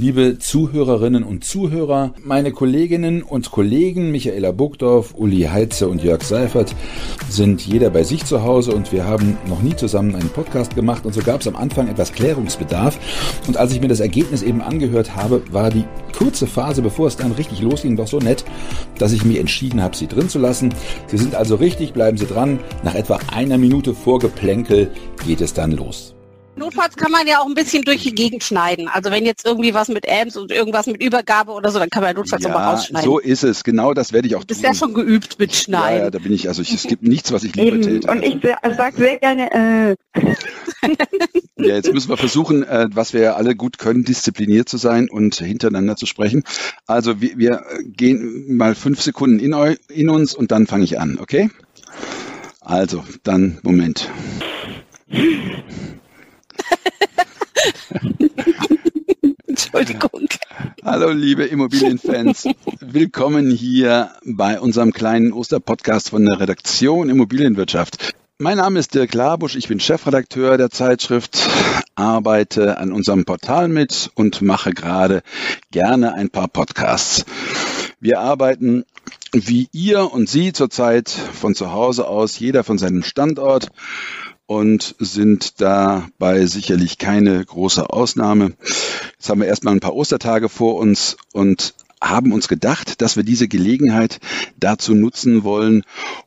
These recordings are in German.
Liebe Zuhörerinnen und Zuhörer, meine Kolleginnen und Kollegen Michaela Burgdorf, Uli Heitze und Jörg Seifert sind jeder bei sich zu Hause und wir haben noch nie zusammen einen Podcast gemacht und so gab es am Anfang etwas Klärungsbedarf. Und als ich mir das Ergebnis eben angehört habe, war die kurze Phase, bevor es dann richtig losging, doch so nett, dass ich mich entschieden habe, sie drin zu lassen. Sie sind also richtig, bleiben Sie dran. Nach etwa einer Minute Vorgeplänkel geht es dann los. Notfalls kann man ja auch ein bisschen durch die Gegend schneiden. Also wenn jetzt irgendwie was mit Amps und irgendwas mit Übergabe oder so, dann kann man ja notfalls ja, nochmal rausschneiden. So ist es, genau das werde ich auch tun. Du bist ja schon geübt mit Schneiden. Ja, ja da bin ich, also ich, es gibt nichts, was ich lieber Eben. täte. Und ich sage sehr gerne, äh. Ja, jetzt müssen wir versuchen, äh, was wir ja alle gut können, diszipliniert zu sein und hintereinander zu sprechen. Also wir, wir gehen mal fünf Sekunden in, eu, in uns und dann fange ich an, okay? Also, dann Moment. Entschuldigung. Hallo liebe Immobilienfans, willkommen hier bei unserem kleinen Osterpodcast von der Redaktion Immobilienwirtschaft. Mein Name ist Dirk Labusch, ich bin Chefredakteur der Zeitschrift, arbeite an unserem Portal mit und mache gerade gerne ein paar Podcasts. Wir arbeiten wie ihr und Sie zurzeit von zu Hause aus, jeder von seinem Standort und sind dabei sicherlich keine große Ausnahme. Jetzt haben wir erstmal ein paar Ostertage vor uns und haben uns gedacht, dass wir diese Gelegenheit dazu nutzen wollen,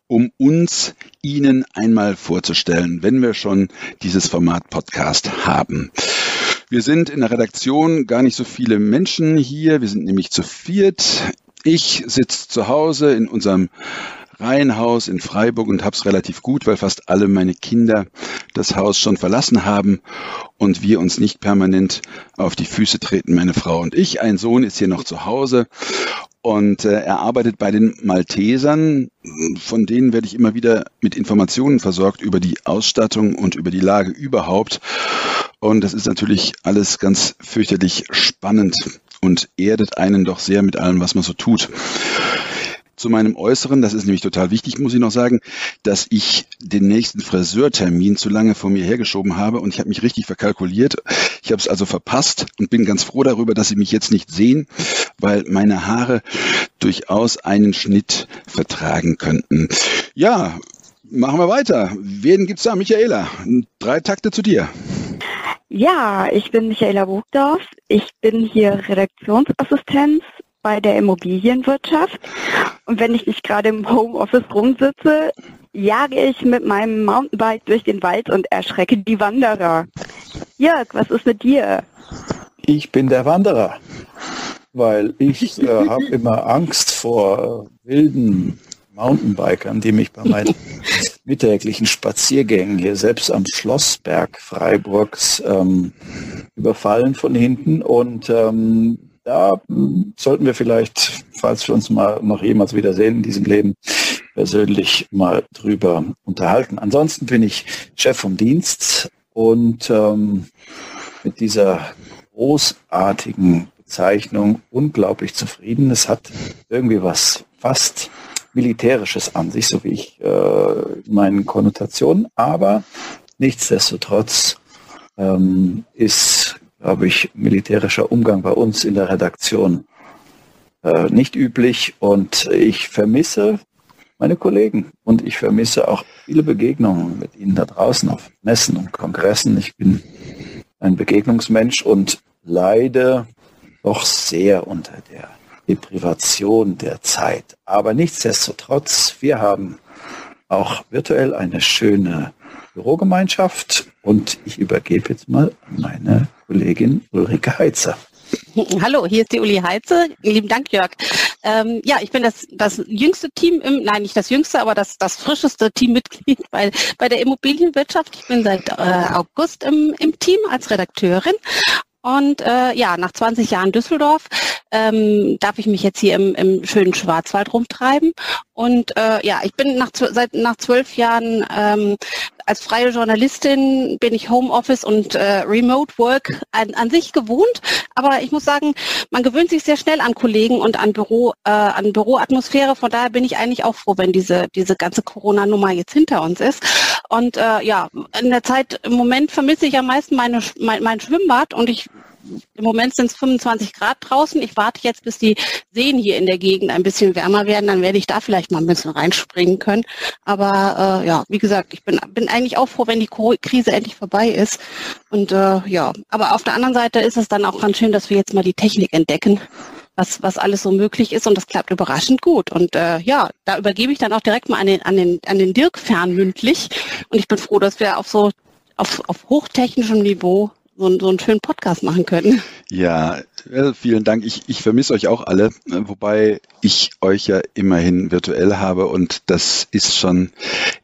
um uns Ihnen einmal vorzustellen, wenn wir schon dieses Format Podcast haben. Wir sind in der Redaktion gar nicht so viele Menschen hier. Wir sind nämlich zu viert. Ich sitze zu Hause in unserem Reihenhaus in Freiburg und habe es relativ gut, weil fast alle meine Kinder das Haus schon verlassen haben und wir uns nicht permanent auf die Füße treten, meine Frau und ich. Ein Sohn ist hier noch zu Hause und äh, er arbeitet bei den Maltesern. Von denen werde ich immer wieder mit Informationen versorgt über die Ausstattung und über die Lage überhaupt. Und das ist natürlich alles ganz fürchterlich spannend und erdet einen doch sehr mit allem, was man so tut zu meinem Äußeren, das ist nämlich total wichtig, muss ich noch sagen, dass ich den nächsten Friseurtermin zu lange vor mir hergeschoben habe und ich habe mich richtig verkalkuliert. Ich habe es also verpasst und bin ganz froh darüber, dass Sie mich jetzt nicht sehen, weil meine Haare durchaus einen Schnitt vertragen könnten. Ja, machen wir weiter. Wen gibt's da? Michaela, drei Takte zu dir. Ja, ich bin Michaela Bogdorf. Ich bin hier Redaktionsassistenz bei der Immobilienwirtschaft. Und wenn ich nicht gerade im Homeoffice rumsitze, jage ich mit meinem Mountainbike durch den Wald und erschrecke die Wanderer. Jörg, was ist mit dir? Ich bin der Wanderer, weil ich äh, habe immer Angst vor äh, wilden Mountainbikern, die mich bei meinen mittäglichen Spaziergängen hier selbst am Schlossberg Freiburgs ähm, überfallen von hinten und ähm, da sollten wir vielleicht, falls wir uns mal noch jemals wiedersehen in diesem Leben, persönlich mal drüber unterhalten. Ansonsten bin ich Chef vom Dienst und ähm, mit dieser großartigen Bezeichnung unglaublich zufrieden. Es hat irgendwie was fast militärisches an sich, so wie ich äh, meinen Konnotationen, aber nichtsdestotrotz ähm, ist glaube ich, militärischer Umgang bei uns in der Redaktion äh, nicht üblich und ich vermisse meine Kollegen und ich vermisse auch viele Begegnungen mit ihnen da draußen auf Messen und Kongressen. Ich bin ein Begegnungsmensch und leide doch sehr unter der Deprivation der Zeit. Aber nichtsdestotrotz, wir haben auch virtuell eine schöne Bürogemeinschaft und ich übergebe jetzt mal meine Kollegin Ulrike Heitzer. Hallo, hier ist die Uli Heize. Lieben Dank, Jörg. Ähm, ja, ich bin das, das jüngste Team im, nein, nicht das jüngste, aber das, das frischeste Teammitglied bei, bei der Immobilienwirtschaft. Ich bin seit äh, August im, im Team als Redakteurin und äh, ja, nach 20 Jahren Düsseldorf ähm, darf ich mich jetzt hier im, im schönen Schwarzwald rumtreiben. Und äh, ja, ich bin nach, seit nach zwölf Jahren ähm, als freie Journalistin bin ich Homeoffice und äh, Remote Work an, an sich gewohnt. Aber ich muss sagen, man gewöhnt sich sehr schnell an Kollegen und an Büro, äh, an Büroatmosphäre. Von daher bin ich eigentlich auch froh, wenn diese diese ganze Corona-Nummer jetzt hinter uns ist. Und äh, ja, in der Zeit im Moment vermisse ich am meisten meine, mein, mein Schwimmbad und ich im Moment sind es 25 Grad draußen. Ich warte jetzt, bis die Seen hier in der Gegend ein bisschen wärmer werden. Dann werde ich da vielleicht mal ein bisschen reinspringen können. Aber äh, ja, wie gesagt, ich bin, bin eigentlich auch froh, wenn die Krise endlich vorbei ist. Und äh, ja, aber auf der anderen Seite ist es dann auch ganz schön, dass wir jetzt mal die Technik entdecken. Was, was alles so möglich ist und das klappt überraschend gut. Und äh, ja, da übergebe ich dann auch direkt mal an den, an den, an den Dirk fernmündlich. Und ich bin froh, dass wir auf so auf, auf hochtechnischem Niveau so, so einen schönen Podcast machen können. Ja, vielen Dank. Ich, ich vermisse euch auch alle, wobei ich euch ja immerhin virtuell habe und das ist schon,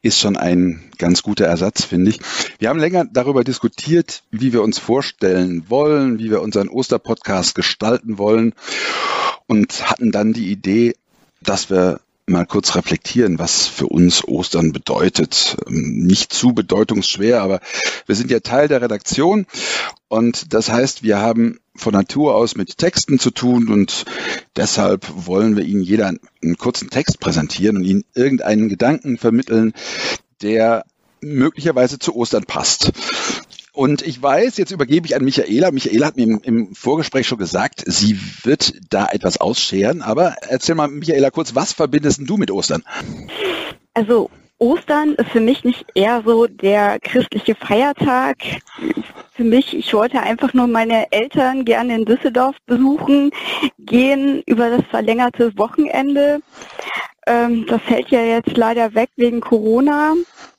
ist schon ein ganz guter Ersatz, finde ich. Wir haben länger darüber diskutiert, wie wir uns vorstellen wollen, wie wir unseren Osterpodcast gestalten wollen und hatten dann die Idee, dass wir mal kurz reflektieren, was für uns Ostern bedeutet. Ähm, nicht zu bedeutungsschwer, aber wir sind ja Teil der Redaktion und das heißt, wir haben von Natur aus mit Texten zu tun und deshalb wollen wir Ihnen jeder einen kurzen Text präsentieren und Ihnen irgendeinen Gedanken vermitteln, der möglicherweise zu Ostern passt. Und ich weiß, jetzt übergebe ich an Michaela. Michaela hat mir im, im, Vorgespräch schon gesagt, sie wird da etwas ausscheren. Aber erzähl mal, Michaela, kurz, was verbindest du mit Ostern? Also Ostern ist für mich nicht eher so der christliche Feiertag. Für mich, ich wollte einfach nur meine Eltern gerne in Düsseldorf besuchen, gehen über das verlängerte Wochenende. Ähm, das fällt ja jetzt leider weg wegen Corona.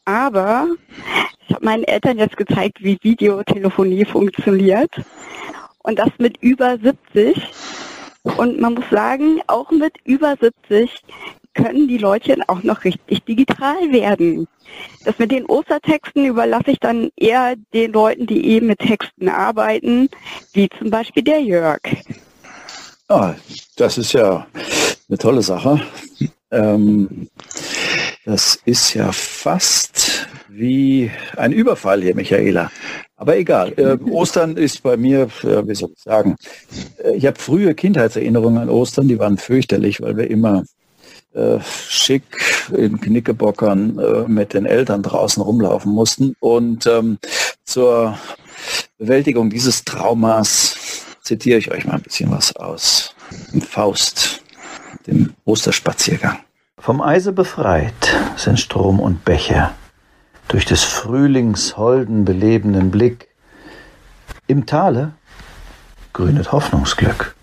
Aber habe meinen Eltern jetzt gezeigt, wie Videotelefonie funktioniert. Und das mit über 70. Und man muss sagen, auch mit über 70 können die Leute auch noch richtig digital werden. Das mit den Ostertexten überlasse ich dann eher den Leuten, die eben mit Texten arbeiten, wie zum Beispiel der Jörg. Ah, das ist ja eine tolle Sache. Ähm, das ist ja fast wie ein Überfall hier, Michaela. Aber egal. Äh, Ostern ist bei mir, äh, wie soll ich sagen, äh, ich habe frühe Kindheitserinnerungen an Ostern, die waren fürchterlich, weil wir immer äh, schick in Knickebockern äh, mit den Eltern draußen rumlaufen mussten. Und ähm, zur Bewältigung dieses Traumas zitiere ich euch mal ein bisschen was aus Faust, dem Osterspaziergang. Vom Eise befreit sind Strom und Bäche, durch des Frühlings holden belebenden Blick. Im Tale grünet Hoffnungsglück.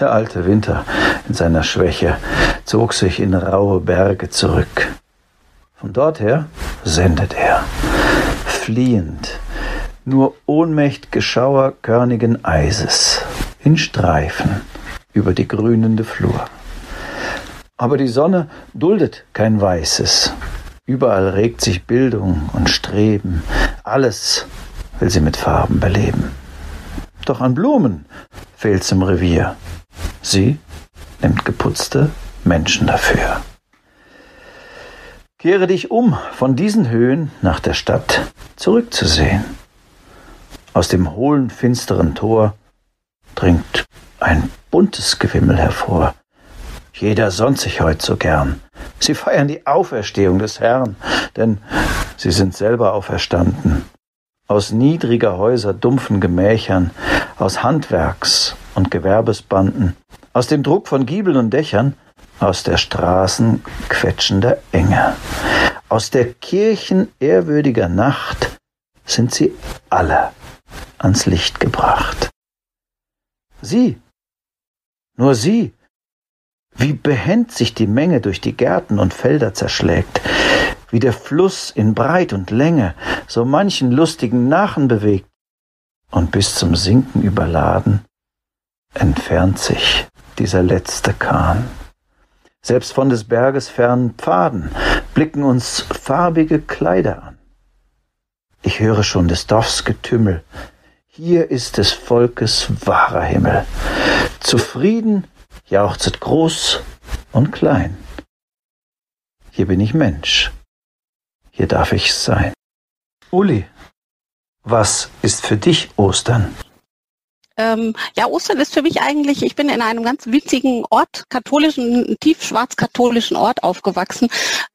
Der alte Winter in seiner Schwäche zog sich in raue Berge zurück. Von dorther sendet er, fliehend, nur ohnmächt'ge Schauer körnigen Eises, in Streifen über die grünende Flur. Aber die Sonne duldet kein Weißes. Überall regt sich Bildung und Streben. Alles will sie mit Farben beleben. Doch an Blumen fehlt's im Revier. Sie nimmt geputzte Menschen dafür. Kehre dich um von diesen Höhen nach der Stadt zurückzusehen. Aus dem hohlen, finsteren Tor dringt ein buntes Gewimmel hervor. Jeder sonnt sich heut so gern. Sie feiern die Auferstehung des Herrn, denn sie sind selber auferstanden. Aus niedriger Häuser dumpfen Gemächern, aus Handwerks- und Gewerbesbanden, aus dem Druck von Giebeln und Dächern, aus der Straßen quetschender Enge, aus der Kirchen ehrwürdiger Nacht sind sie alle ans Licht gebracht. Sie, nur sie wie behend sich die Menge durch die Gärten und Felder zerschlägt, wie der Fluss in Breit und Länge so manchen lustigen Nachen bewegt und bis zum Sinken überladen entfernt sich dieser letzte Kahn. Selbst von des Berges fernen Pfaden blicken uns farbige Kleider an. Ich höre schon des Dorfs Getümmel. Hier ist des Volkes wahrer Himmel. Zufrieden jauchzet groß und klein. Hier bin ich Mensch. Hier darf ich sein. Uli, was ist für dich Ostern? Ähm, ja, Ostern ist für mich eigentlich, ich bin in einem ganz winzigen Ort, katholischen, tief schwarz-katholischen Ort aufgewachsen,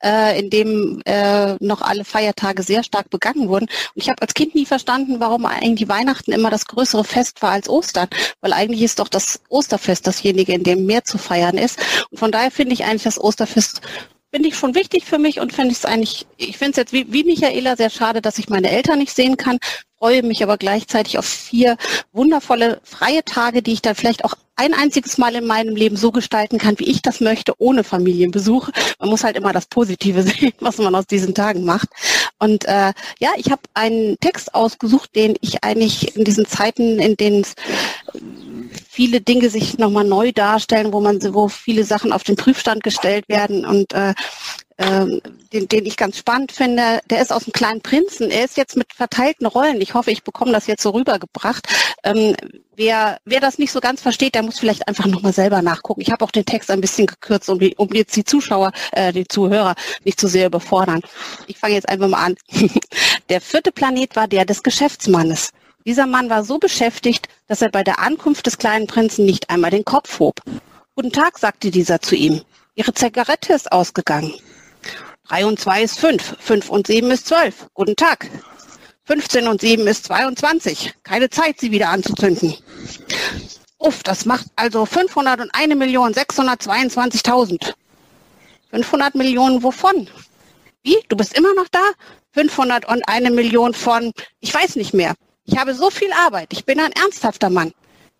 äh, in dem äh, noch alle Feiertage sehr stark begangen wurden. Und ich habe als Kind nie verstanden, warum eigentlich Weihnachten immer das größere Fest war als Ostern, weil eigentlich ist doch das Osterfest dasjenige, in dem mehr zu feiern ist. Und von daher finde ich eigentlich das Osterfest finde ich schon wichtig für mich und finde ich es eigentlich, ich finde es jetzt wie, wie Michaela sehr schade, dass ich meine Eltern nicht sehen kann, freue mich aber gleichzeitig auf vier wundervolle freie Tage, die ich dann vielleicht auch ein einziges Mal in meinem Leben so gestalten kann, wie ich das möchte, ohne Familienbesuch. Man muss halt immer das Positive sehen, was man aus diesen Tagen macht. Und äh, ja, ich habe einen Text ausgesucht, den ich eigentlich in diesen Zeiten, in denen es viele Dinge sich nochmal neu darstellen, wo man, wo viele Sachen auf den Prüfstand gestellt werden und äh, äh, den, den ich ganz spannend finde, der ist aus dem kleinen Prinzen. Er ist jetzt mit verteilten Rollen. Ich hoffe, ich bekomme das jetzt so rübergebracht. Ähm, wer, wer das nicht so ganz versteht, der muss vielleicht einfach nochmal selber nachgucken. Ich habe auch den Text ein bisschen gekürzt, um, die, um jetzt die Zuschauer, äh, die Zuhörer nicht zu sehr überfordern. Ich fange jetzt einfach mal an. der vierte Planet war der des Geschäftsmannes. Dieser Mann war so beschäftigt, dass er bei der Ankunft des kleinen Prinzen nicht einmal den Kopf hob. Guten Tag, sagte dieser zu ihm. Ihre Zigarette ist ausgegangen. Drei und zwei ist fünf. Fünf und sieben ist zwölf. Guten Tag. 15 und 7 ist 22. Keine Zeit, sie wieder anzuzünden. Uff, das macht also 501 Millionen 622.000. 500 Millionen wovon? Wie? Du bist immer noch da? 501 Millionen von, ich weiß nicht mehr. Ich habe so viel Arbeit. Ich bin ein ernsthafter Mann.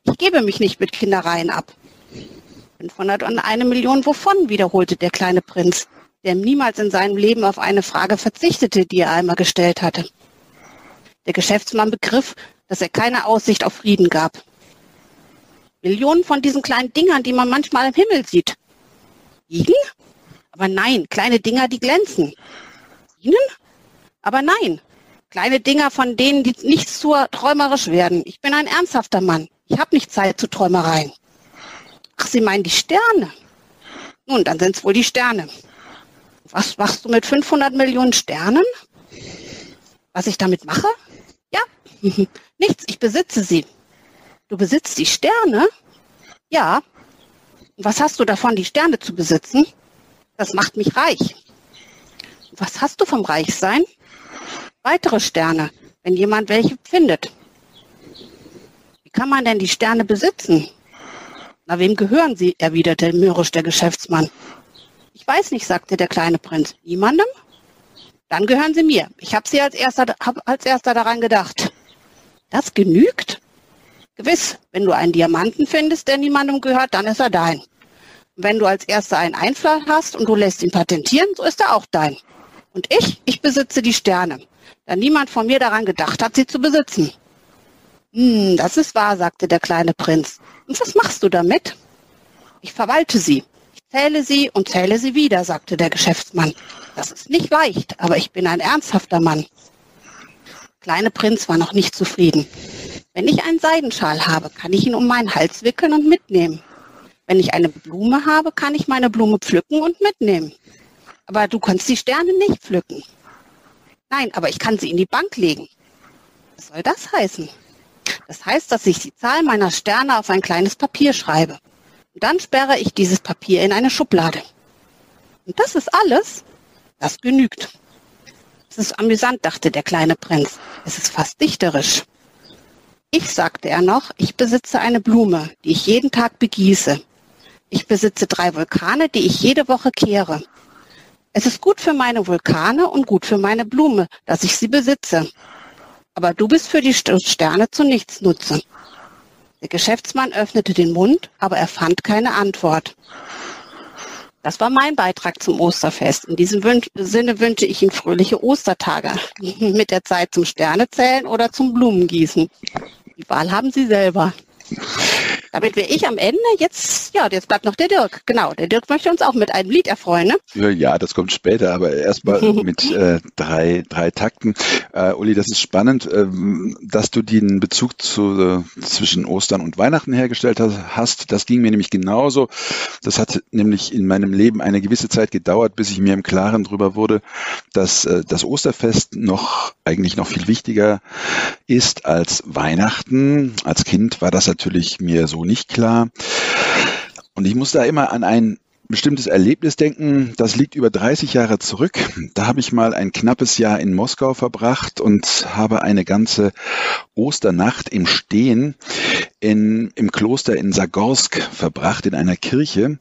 Ich gebe mich nicht mit Kindereien ab. 501 Million wovon? wiederholte der kleine Prinz, der niemals in seinem Leben auf eine Frage verzichtete, die er einmal gestellt hatte. Der Geschäftsmann begriff, dass er keine Aussicht auf Frieden gab. Millionen von diesen kleinen Dingern, die man manchmal im Himmel sieht. Ihnen? Aber nein, kleine Dinger, die glänzen. Ihnen? Aber nein, Kleine Dinger, von denen die nicht zu träumerisch werden. Ich bin ein ernsthafter Mann. Ich habe nicht Zeit zu Träumereien. Ach, Sie meinen die Sterne? Nun, dann sind es wohl die Sterne. Was machst du mit 500 Millionen Sternen? Was ich damit mache? Ja, nichts, ich besitze sie. Du besitzt die Sterne? Ja. Und was hast du davon, die Sterne zu besitzen? Das macht mich reich. Was hast du vom Reichsein? weitere Sterne, wenn jemand welche findet. Wie kann man denn die Sterne besitzen? Na, wem gehören sie? erwiderte mürrisch der Geschäftsmann. Ich weiß nicht, sagte der kleine Prinz. Niemandem? Dann gehören sie mir. Ich habe sie als erster, hab als erster daran gedacht. Das genügt? Gewiss, wenn du einen Diamanten findest, der niemandem gehört, dann ist er dein. Und wenn du als erster einen Einfall hast und du lässt ihn patentieren, so ist er auch dein. Und ich, ich besitze die Sterne da niemand von mir daran gedacht hat, sie zu besitzen. Hm, das ist wahr, sagte der kleine Prinz. Und was machst du damit? Ich verwalte sie. Zähle sie und zähle sie wieder, sagte der Geschäftsmann. Das ist nicht leicht, aber ich bin ein ernsthafter Mann. Kleine Prinz war noch nicht zufrieden. Wenn ich einen Seidenschal habe, kann ich ihn um meinen Hals wickeln und mitnehmen. Wenn ich eine Blume habe, kann ich meine Blume pflücken und mitnehmen. Aber du kannst die Sterne nicht pflücken. Nein, aber ich kann sie in die Bank legen. Was soll das heißen? Das heißt, dass ich die Zahl meiner Sterne auf ein kleines Papier schreibe. Dann sperre ich dieses Papier in eine Schublade. Und das ist alles? Das genügt. Es ist amüsant, dachte der kleine Prinz. Es ist fast dichterisch. Ich, sagte er noch, ich besitze eine Blume, die ich jeden Tag begieße. Ich besitze drei Vulkane, die ich jede Woche kehre. Es ist gut für meine Vulkane und gut für meine Blume, dass ich sie besitze. Aber du bist für die Sterne zu nichts nutze. Der Geschäftsmann öffnete den Mund, aber er fand keine Antwort. Das war mein Beitrag zum Osterfest. In diesem Sinne wünsche ich Ihnen fröhliche Ostertage mit der Zeit zum Sternezählen oder zum Blumengießen. Die Wahl haben Sie selber. Damit wäre ich am Ende. Jetzt, ja, jetzt bleibt noch der Dirk. Genau, der Dirk möchte uns auch mit einem Lied erfreuen, ne? Ja, das kommt später, aber erstmal mit äh, drei, drei Takten. Äh, Uli, das ist spannend, äh, dass du den Bezug zu, äh, zwischen Ostern und Weihnachten hergestellt hast. Das ging mir nämlich genauso. Das hat nämlich in meinem Leben eine gewisse Zeit gedauert, bis ich mir im Klaren darüber wurde, dass äh, das Osterfest noch eigentlich noch viel wichtiger ist als Weihnachten. Als Kind war das natürlich mir so nicht klar. Und ich muss da immer an ein bestimmtes Erlebnis denken. Das liegt über 30 Jahre zurück. Da habe ich mal ein knappes Jahr in Moskau verbracht und habe eine ganze Osternacht im Stehen in, im Kloster in Sagorsk verbracht, in einer Kirche.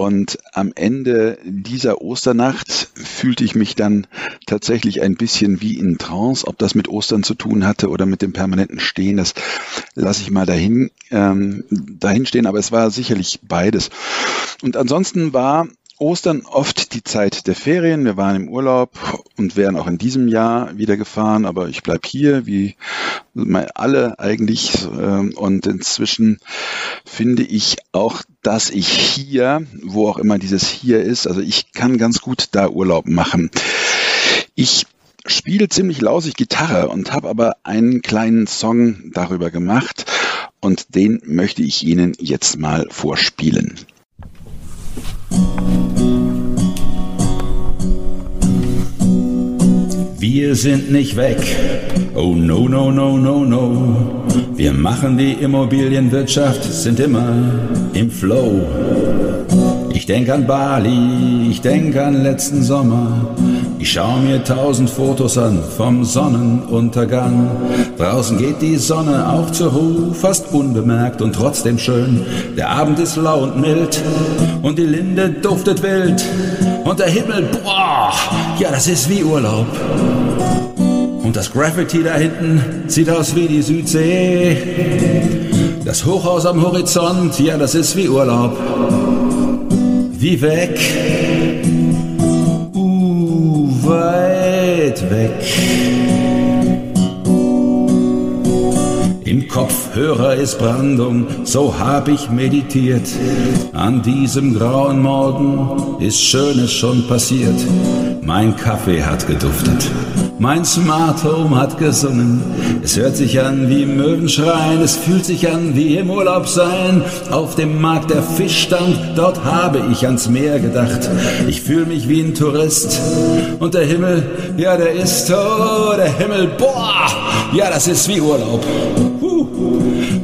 Und am Ende dieser Osternacht fühlte ich mich dann tatsächlich ein bisschen wie in Trance. Ob das mit Ostern zu tun hatte oder mit dem permanenten Stehen, das lasse ich mal dahin, ähm, dahin stehen. Aber es war sicherlich beides. Und ansonsten war Ostern oft die Zeit der Ferien. Wir waren im Urlaub und wären auch in diesem Jahr wieder gefahren, aber ich bleib hier, wie alle eigentlich. Ähm, und inzwischen finde ich auch, dass ich hier, wo auch immer dieses hier ist, also ich kann ganz gut da Urlaub machen. Ich spiele ziemlich lausig Gitarre und habe aber einen kleinen Song darüber gemacht und den möchte ich Ihnen jetzt mal vorspielen. Wir sind nicht weg. Oh no, no, no, no, no. Wir machen die Immobilienwirtschaft, sind immer im Flow. Ich denk an Bali, ich denk an letzten Sommer. Ich schau mir tausend Fotos an vom Sonnenuntergang. Draußen geht die Sonne auch zur Ruhe, fast unbemerkt und trotzdem schön. Der Abend ist lau und mild und die Linde duftet wild. Und der Himmel, boah, ja, das ist wie Urlaub. Und das Graffiti da hinten sieht aus wie die Südsee. Das Hochhaus am Horizont, ja, das ist wie Urlaub. Wie weg. Uh, weit weg. Im Kopfhörer ist Brandung, so hab ich meditiert. An diesem grauen Morgen ist Schönes schon passiert. Mein Kaffee hat geduftet. Mein Smart Home hat gesungen. Es hört sich an wie Möwenschreien. Es fühlt sich an wie im Urlaub sein. Auf dem Markt der Fischstand, dort habe ich ans Meer gedacht. Ich fühle mich wie ein Tourist. Und der Himmel, ja, der ist, oh, der Himmel, boah, ja, das ist wie Urlaub. Huh.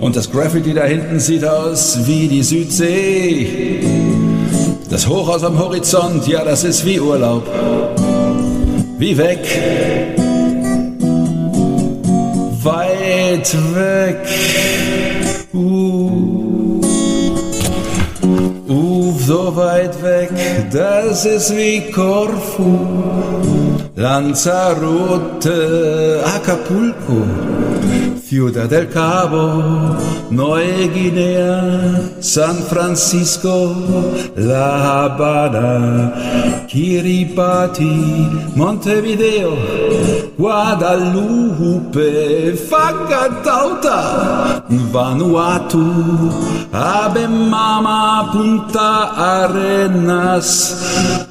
Und das Graffiti da hinten sieht aus wie die Südsee. Das Hochhaus am Horizont, ja, das ist wie Urlaub wie weg, weit weg. Uh, uh, so weit weg, das ist wie Korfu, Lanzarote, Acapulco. Ciudad del Cabo, Nueva Guinea, San Francisco, La Habana, Kiribati, Montevideo, Guadalupe, Facatauta, Vanuatu, Abe Mama, Punta Arenas,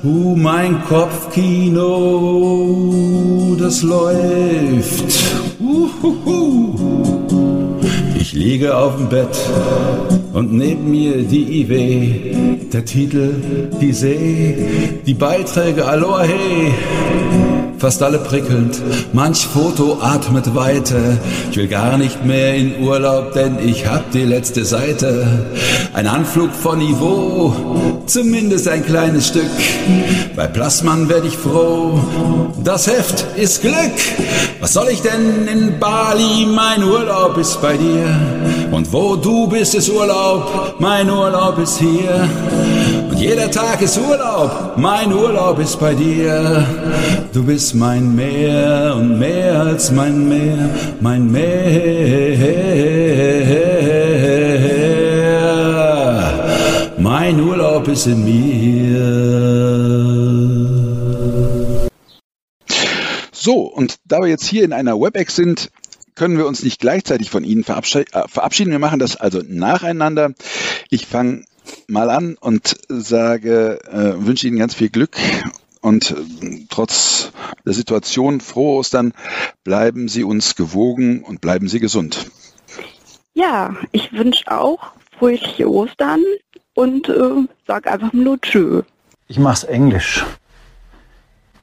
uh, mein Kopfkino, das läuft. Ich liege auf dem Bett und neben mir die IW, der Titel, die See, die Beiträge, Aloha hey fast alle prickelnd, manch Foto atmet Weite. Ich will gar nicht mehr in Urlaub, denn ich hab die letzte Seite. Ein Anflug von Niveau, zumindest ein kleines Stück. Bei Plasman werd ich froh, das Heft ist Glück. Was soll ich denn in Bali? Mein Urlaub ist bei dir. Und wo du bist, ist Urlaub. Mein Urlaub ist hier. Jeder Tag ist Urlaub. Mein Urlaub ist bei dir. Du bist mein Meer und mehr als mein Meer, mein Meer. Mein Urlaub ist in mir. So, und da wir jetzt hier in einer WebEx sind, können wir uns nicht gleichzeitig von Ihnen verabschieden. Wir machen das also nacheinander. Ich fange mal an und sage, äh, wünsche Ihnen ganz viel Glück und äh, trotz der Situation frohe Ostern. Bleiben Sie uns gewogen und bleiben Sie gesund. Ja, ich wünsche auch fröhliche Ostern und äh, sag einfach nur Tschö. Ich mach's Englisch.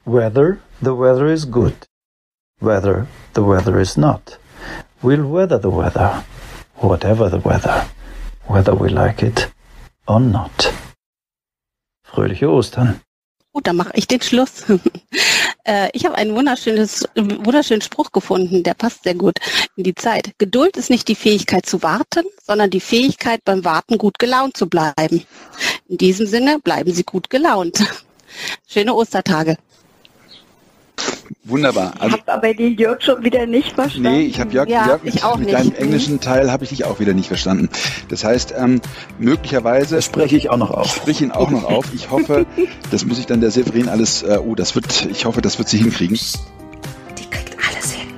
Whether the weather is good, whether the weather is not, we'll weather the weather, whatever the weather, whether we like it or not. Fröhliche Ostern. Gut, dann mache ich den Schluss. Äh, ich habe einen wunderschönes, wunderschönen Spruch gefunden, der passt sehr gut in die Zeit. Geduld ist nicht die Fähigkeit zu warten, sondern die Fähigkeit beim Warten gut gelaunt zu bleiben. In diesem Sinne bleiben Sie gut gelaunt. Schöne Ostertage. Wunderbar. Also, ich habe aber den Jörg schon wieder nicht verstanden. Nee, ich habe Jörg, ja, Jörg mit, mit deinem englischen Teil habe ich dich auch wieder nicht verstanden. Das heißt, ähm, möglicherweise das spreche ich auch noch auf. Sprich ihn auch noch auf. Ich hoffe, das muss ich dann der Severin alles. Äh, oh, das wird. Ich hoffe, das wird sie hinkriegen. Die kriegt alles hin.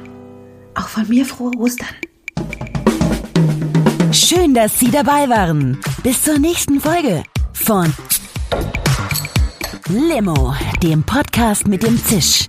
Auch von mir frohe Ostern. Schön, dass Sie dabei waren. Bis zur nächsten Folge von Limo, dem Podcast mit dem Zisch